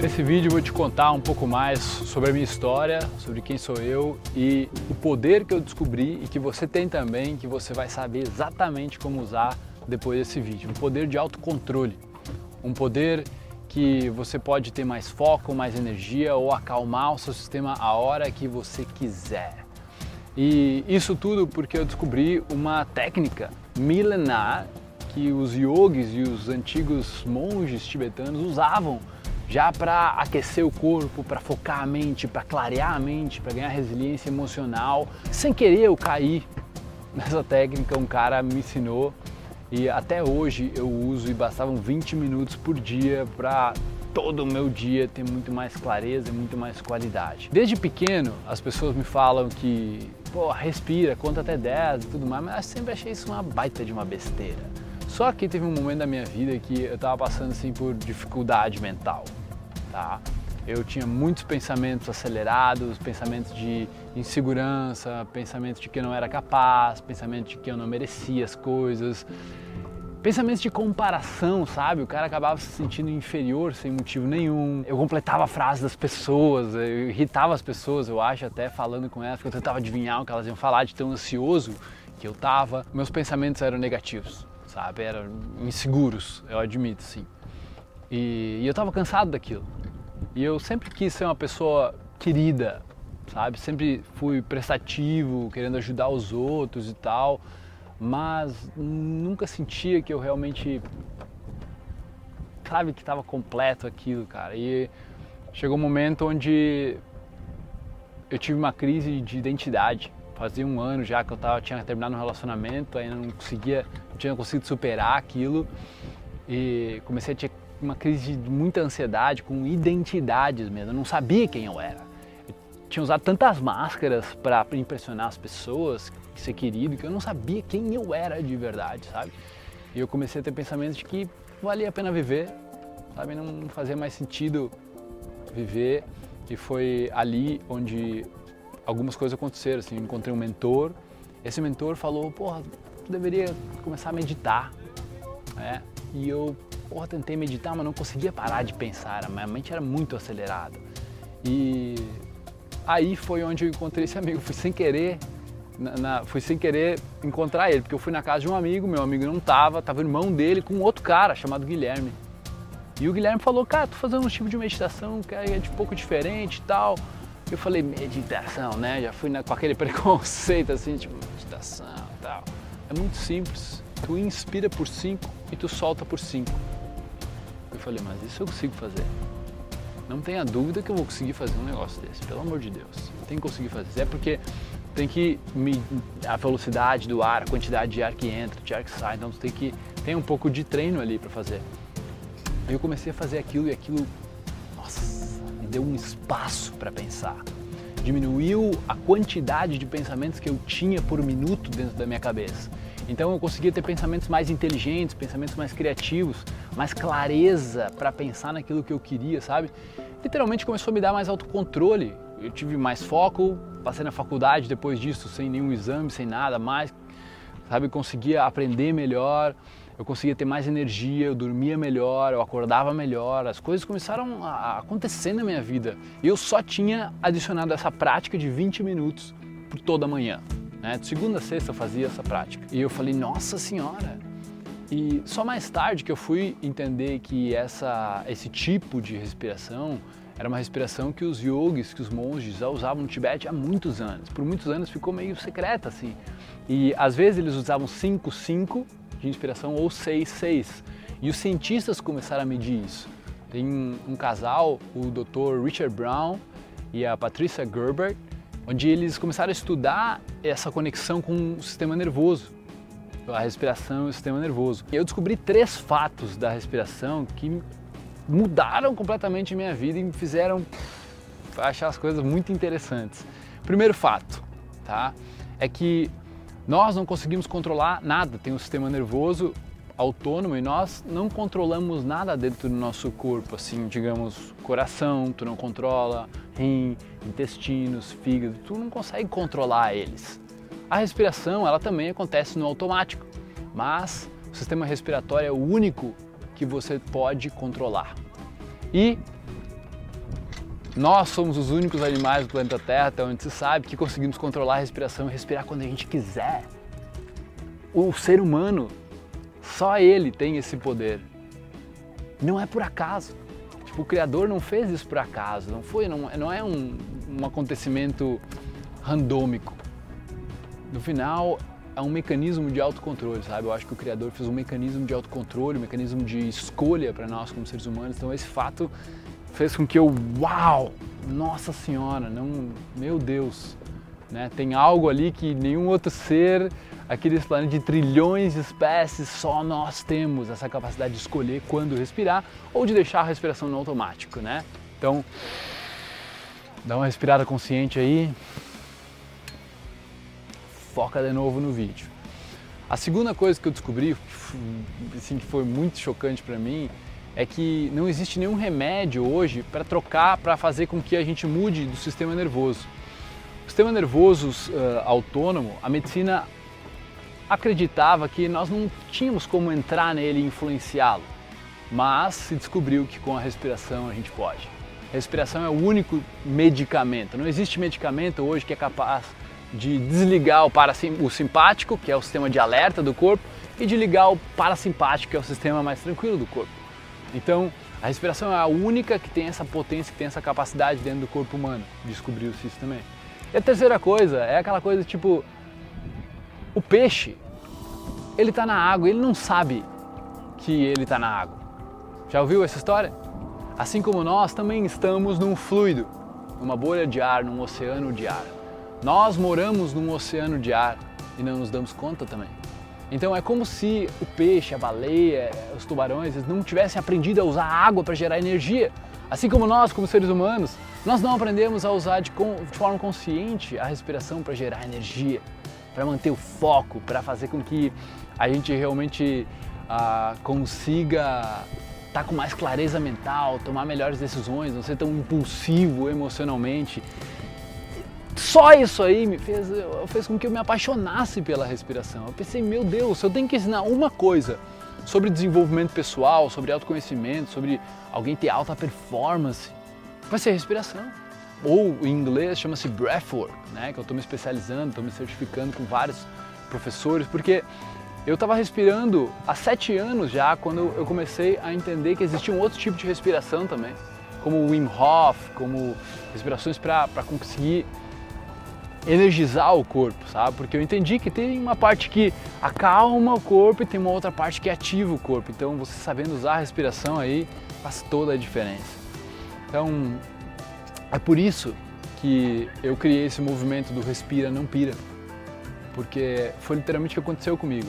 Nesse vídeo eu vou te contar um pouco mais sobre a minha história, sobre quem sou eu e o poder que eu descobri e que você tem também, que você vai saber exatamente como usar depois desse vídeo. Um poder de autocontrole, um poder que você pode ter mais foco, mais energia ou acalmar o seu sistema a hora que você quiser. E isso tudo porque eu descobri uma técnica milenar que os yogis e os antigos monges tibetanos usavam já para aquecer o corpo, para focar a mente, para clarear a mente, para ganhar resiliência emocional. Sem querer eu caí nessa técnica, um cara me ensinou e até hoje eu uso e bastavam 20 minutos por dia para todo o meu dia ter muito mais clareza e muito mais qualidade. Desde pequeno as pessoas me falam que, pô, respira, conta até 10 e tudo mais, mas eu sempre achei isso uma baita de uma besteira. Só que teve um momento da minha vida que eu estava passando assim por dificuldade mental, tá? Eu tinha muitos pensamentos acelerados, pensamentos de insegurança, pensamentos de que eu não era capaz, pensamentos de que eu não merecia as coisas, pensamentos de comparação, sabe? O cara acabava se sentindo inferior sem motivo nenhum. Eu completava a frase das pessoas, eu irritava as pessoas, eu acho, até falando com elas, porque eu tentava adivinhar o que elas iam falar de tão ansioso que eu tava. Meus pensamentos eram negativos sabe? Eram inseguros, eu admito, sim. E, e eu estava cansado daquilo. E eu sempre quis ser uma pessoa querida, sabe? Sempre fui prestativo, querendo ajudar os outros e tal, mas nunca sentia que eu realmente, sabe, que estava completo aquilo, cara. E chegou um momento onde eu tive uma crise de identidade fazia um ano já que eu tava, tinha terminado um relacionamento, ainda não conseguia, não tinha conseguido superar aquilo e comecei a ter uma crise de muita ansiedade com identidades mesmo, eu não sabia quem eu era. Eu tinha usado tantas máscaras para impressionar as pessoas, ser querido, que eu não sabia quem eu era de verdade, sabe? E eu comecei a ter pensamentos de que valia a pena viver, sabe? Não fazia mais sentido viver. E foi ali onde algumas coisas aconteceram, assim, encontrei um mentor, esse mentor falou, porra, tu deveria começar a meditar, né? E eu, porra, tentei meditar, mas não conseguia parar de pensar, minha mente era muito acelerada. E aí foi onde eu encontrei esse amigo, fui sem querer, na, na, fui sem querer encontrar ele, porque eu fui na casa de um amigo, meu amigo não tava, tava o irmão dele com outro cara chamado Guilherme. E o Guilherme falou, cara, tô fazendo um tipo de meditação que é de pouco diferente e tal. Eu falei meditação, né? Já fui na, com aquele preconceito assim, tipo meditação tal. É muito simples. Tu inspira por 5 e tu solta por 5. Eu falei, mas isso eu consigo fazer. Não tenha dúvida que eu vou conseguir fazer um negócio desse, pelo amor de Deus. Tem que conseguir fazer. É porque tem que a velocidade do ar, a quantidade de ar que entra, de ar que sai, então tu tem que tem um pouco de treino ali para fazer. Aí eu comecei a fazer aquilo e aquilo, nossa, me deu um espaço para pensar. Diminuiu a quantidade de pensamentos que eu tinha por minuto dentro da minha cabeça. Então eu conseguia ter pensamentos mais inteligentes, pensamentos mais criativos, mais clareza para pensar naquilo que eu queria, sabe? Literalmente começou a me dar mais autocontrole. Eu tive mais foco, passei na faculdade depois disso sem nenhum exame, sem nada mais, sabe? Conseguia aprender melhor eu conseguia ter mais energia, eu dormia melhor, eu acordava melhor, as coisas começaram a acontecer na minha vida. E eu só tinha adicionado essa prática de 20 minutos por toda manhã. Né? De segunda a sexta eu fazia essa prática. E eu falei, nossa senhora! E só mais tarde que eu fui entender que essa, esse tipo de respiração era uma respiração que os yogis, que os monges já usavam no Tibete há muitos anos. Por muitos anos ficou meio secreta assim. E às vezes eles usavam 5-5 de inspiração ou 6-6. E os cientistas começaram a medir isso. Tem um casal, o Dr. Richard Brown e a Patricia Gerber, onde eles começaram a estudar essa conexão com o sistema nervoso, a respiração e o sistema nervoso. E eu descobri três fatos da respiração que mudaram completamente minha vida e me fizeram achar as coisas muito interessantes. Primeiro fato, tá? É que nós não conseguimos controlar nada, tem um sistema nervoso autônomo e nós não controlamos nada dentro do nosso corpo, assim, digamos, coração, tu não controla, rim, intestinos, fígado, tu não consegue controlar eles. A respiração, ela também acontece no automático, mas o sistema respiratório é o único que você pode controlar. E nós somos os únicos animais do planeta Terra, até onde se sabe, que conseguimos controlar a respiração e respirar quando a gente quiser. O ser humano, só ele tem esse poder. Não é por acaso. Tipo, o Criador não fez isso por acaso, não foi, não, não é um, um acontecimento randômico. No final, é um mecanismo de autocontrole, sabe? Eu acho que o Criador fez um mecanismo de autocontrole, um mecanismo de escolha para nós como seres humanos. Então, esse fato fez com que eu, uau, nossa senhora, não, meu Deus, né? Tem algo ali que nenhum outro ser aqui nesse planeta de trilhões de espécies, só nós temos essa capacidade de escolher quando respirar ou de deixar a respiração no automático, né? Então, dá uma respirada consciente aí. Foca de novo no vídeo. A segunda coisa que eu descobri, assim, que foi muito chocante para mim, é que não existe nenhum remédio hoje para trocar, para fazer com que a gente mude do sistema nervoso. O sistema nervoso uh, autônomo, a medicina acreditava que nós não tínhamos como entrar nele e influenciá-lo, mas se descobriu que com a respiração a gente pode. A respiração é o único medicamento. Não existe medicamento hoje que é capaz de desligar o, o simpático, que é o sistema de alerta do corpo, e de ligar o parasimpático, que é o sistema mais tranquilo do corpo. Então, a respiração é a única que tem essa potência, que tem essa capacidade dentro do corpo humano. Descobriu-se isso também. E a terceira coisa é aquela coisa tipo o peixe, ele está na água, ele não sabe que ele está na água. Já ouviu essa história? Assim como nós também estamos num fluido, numa bolha de ar, num oceano de ar. Nós moramos num oceano de ar e não nos damos conta também. Então é como se o peixe, a baleia, os tubarões, eles não tivessem aprendido a usar água para gerar energia. Assim como nós, como seres humanos, nós não aprendemos a usar de, de forma consciente a respiração para gerar energia, para manter o foco, para fazer com que a gente realmente ah, consiga estar tá com mais clareza mental, tomar melhores decisões, não ser tão impulsivo emocionalmente só isso aí me fez, fez com que eu me apaixonasse pela respiração. Eu pensei, meu Deus, eu tenho que ensinar uma coisa sobre desenvolvimento pessoal, sobre autoconhecimento, sobre alguém ter alta performance, vai ser respiração. Ou em inglês chama-se breathwork, né? que eu estou me especializando, estou me certificando com vários professores, porque eu estava respirando há sete anos já, quando eu comecei a entender que existia um outro tipo de respiração também, como o Wim Hof, como respirações para conseguir energizar o corpo, sabe? Porque eu entendi que tem uma parte que acalma o corpo e tem uma outra parte que ativa o corpo. Então, você sabendo usar a respiração aí faz toda a diferença. Então, é por isso que eu criei esse movimento do respira, não pira. Porque foi literalmente o que aconteceu comigo.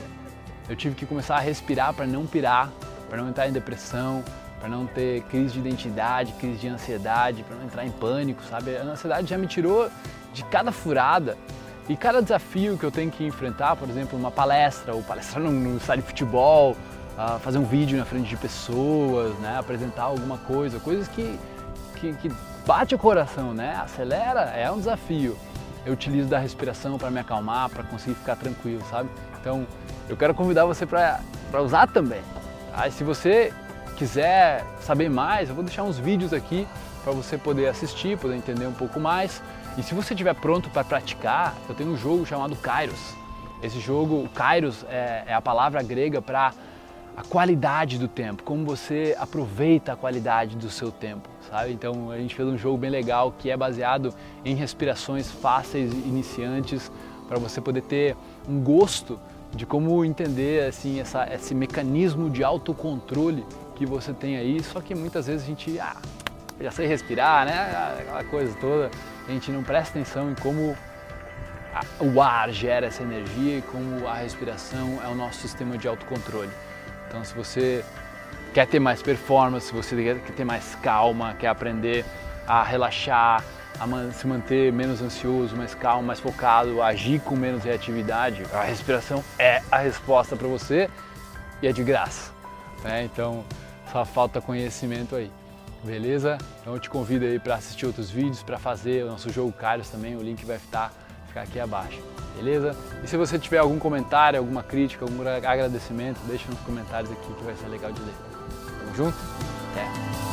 Eu tive que começar a respirar para não pirar, para não entrar em depressão, para não ter crise de identidade, crise de ansiedade, para não entrar em pânico, sabe? A ansiedade já me tirou de cada furada e cada desafio que eu tenho que enfrentar, por exemplo, uma palestra, ou palestrar num, estádio de futebol, uh, fazer um vídeo na frente de pessoas, né? apresentar alguma coisa, coisas que, que, que bate o coração, né? acelera, é um desafio. Eu utilizo da respiração para me acalmar, para conseguir ficar tranquilo, sabe? Então, eu quero convidar você para usar também. Tá? E se você quiser saber mais, eu vou deixar uns vídeos aqui para você poder assistir, poder entender um pouco mais. E se você estiver pronto para praticar, eu tenho um jogo chamado Kairos. Esse jogo, Kairos, é, é a palavra grega para a qualidade do tempo, como você aproveita a qualidade do seu tempo, sabe? Então a gente fez um jogo bem legal que é baseado em respirações fáceis iniciantes para você poder ter um gosto de como entender assim essa, esse mecanismo de autocontrole que você tem aí, só que muitas vezes a gente ah, já sei respirar, né? Aquela coisa toda, a gente não presta atenção em como o ar gera essa energia e como a respiração é o nosso sistema de autocontrole. Então, se você quer ter mais performance, se você quer ter mais calma, quer aprender a relaxar, a se manter menos ansioso, mais calmo, mais focado, a agir com menos reatividade, a respiração é a resposta para você e é de graça. Né? Então, só falta conhecimento aí. Beleza? Então eu te convido aí para assistir outros vídeos, para fazer o nosso jogo Caros também, o link vai estar ficar aqui abaixo, beleza? E se você tiver algum comentário, alguma crítica, algum agradecimento, deixa nos comentários aqui que vai ser legal de ler. Tamo junto? Até!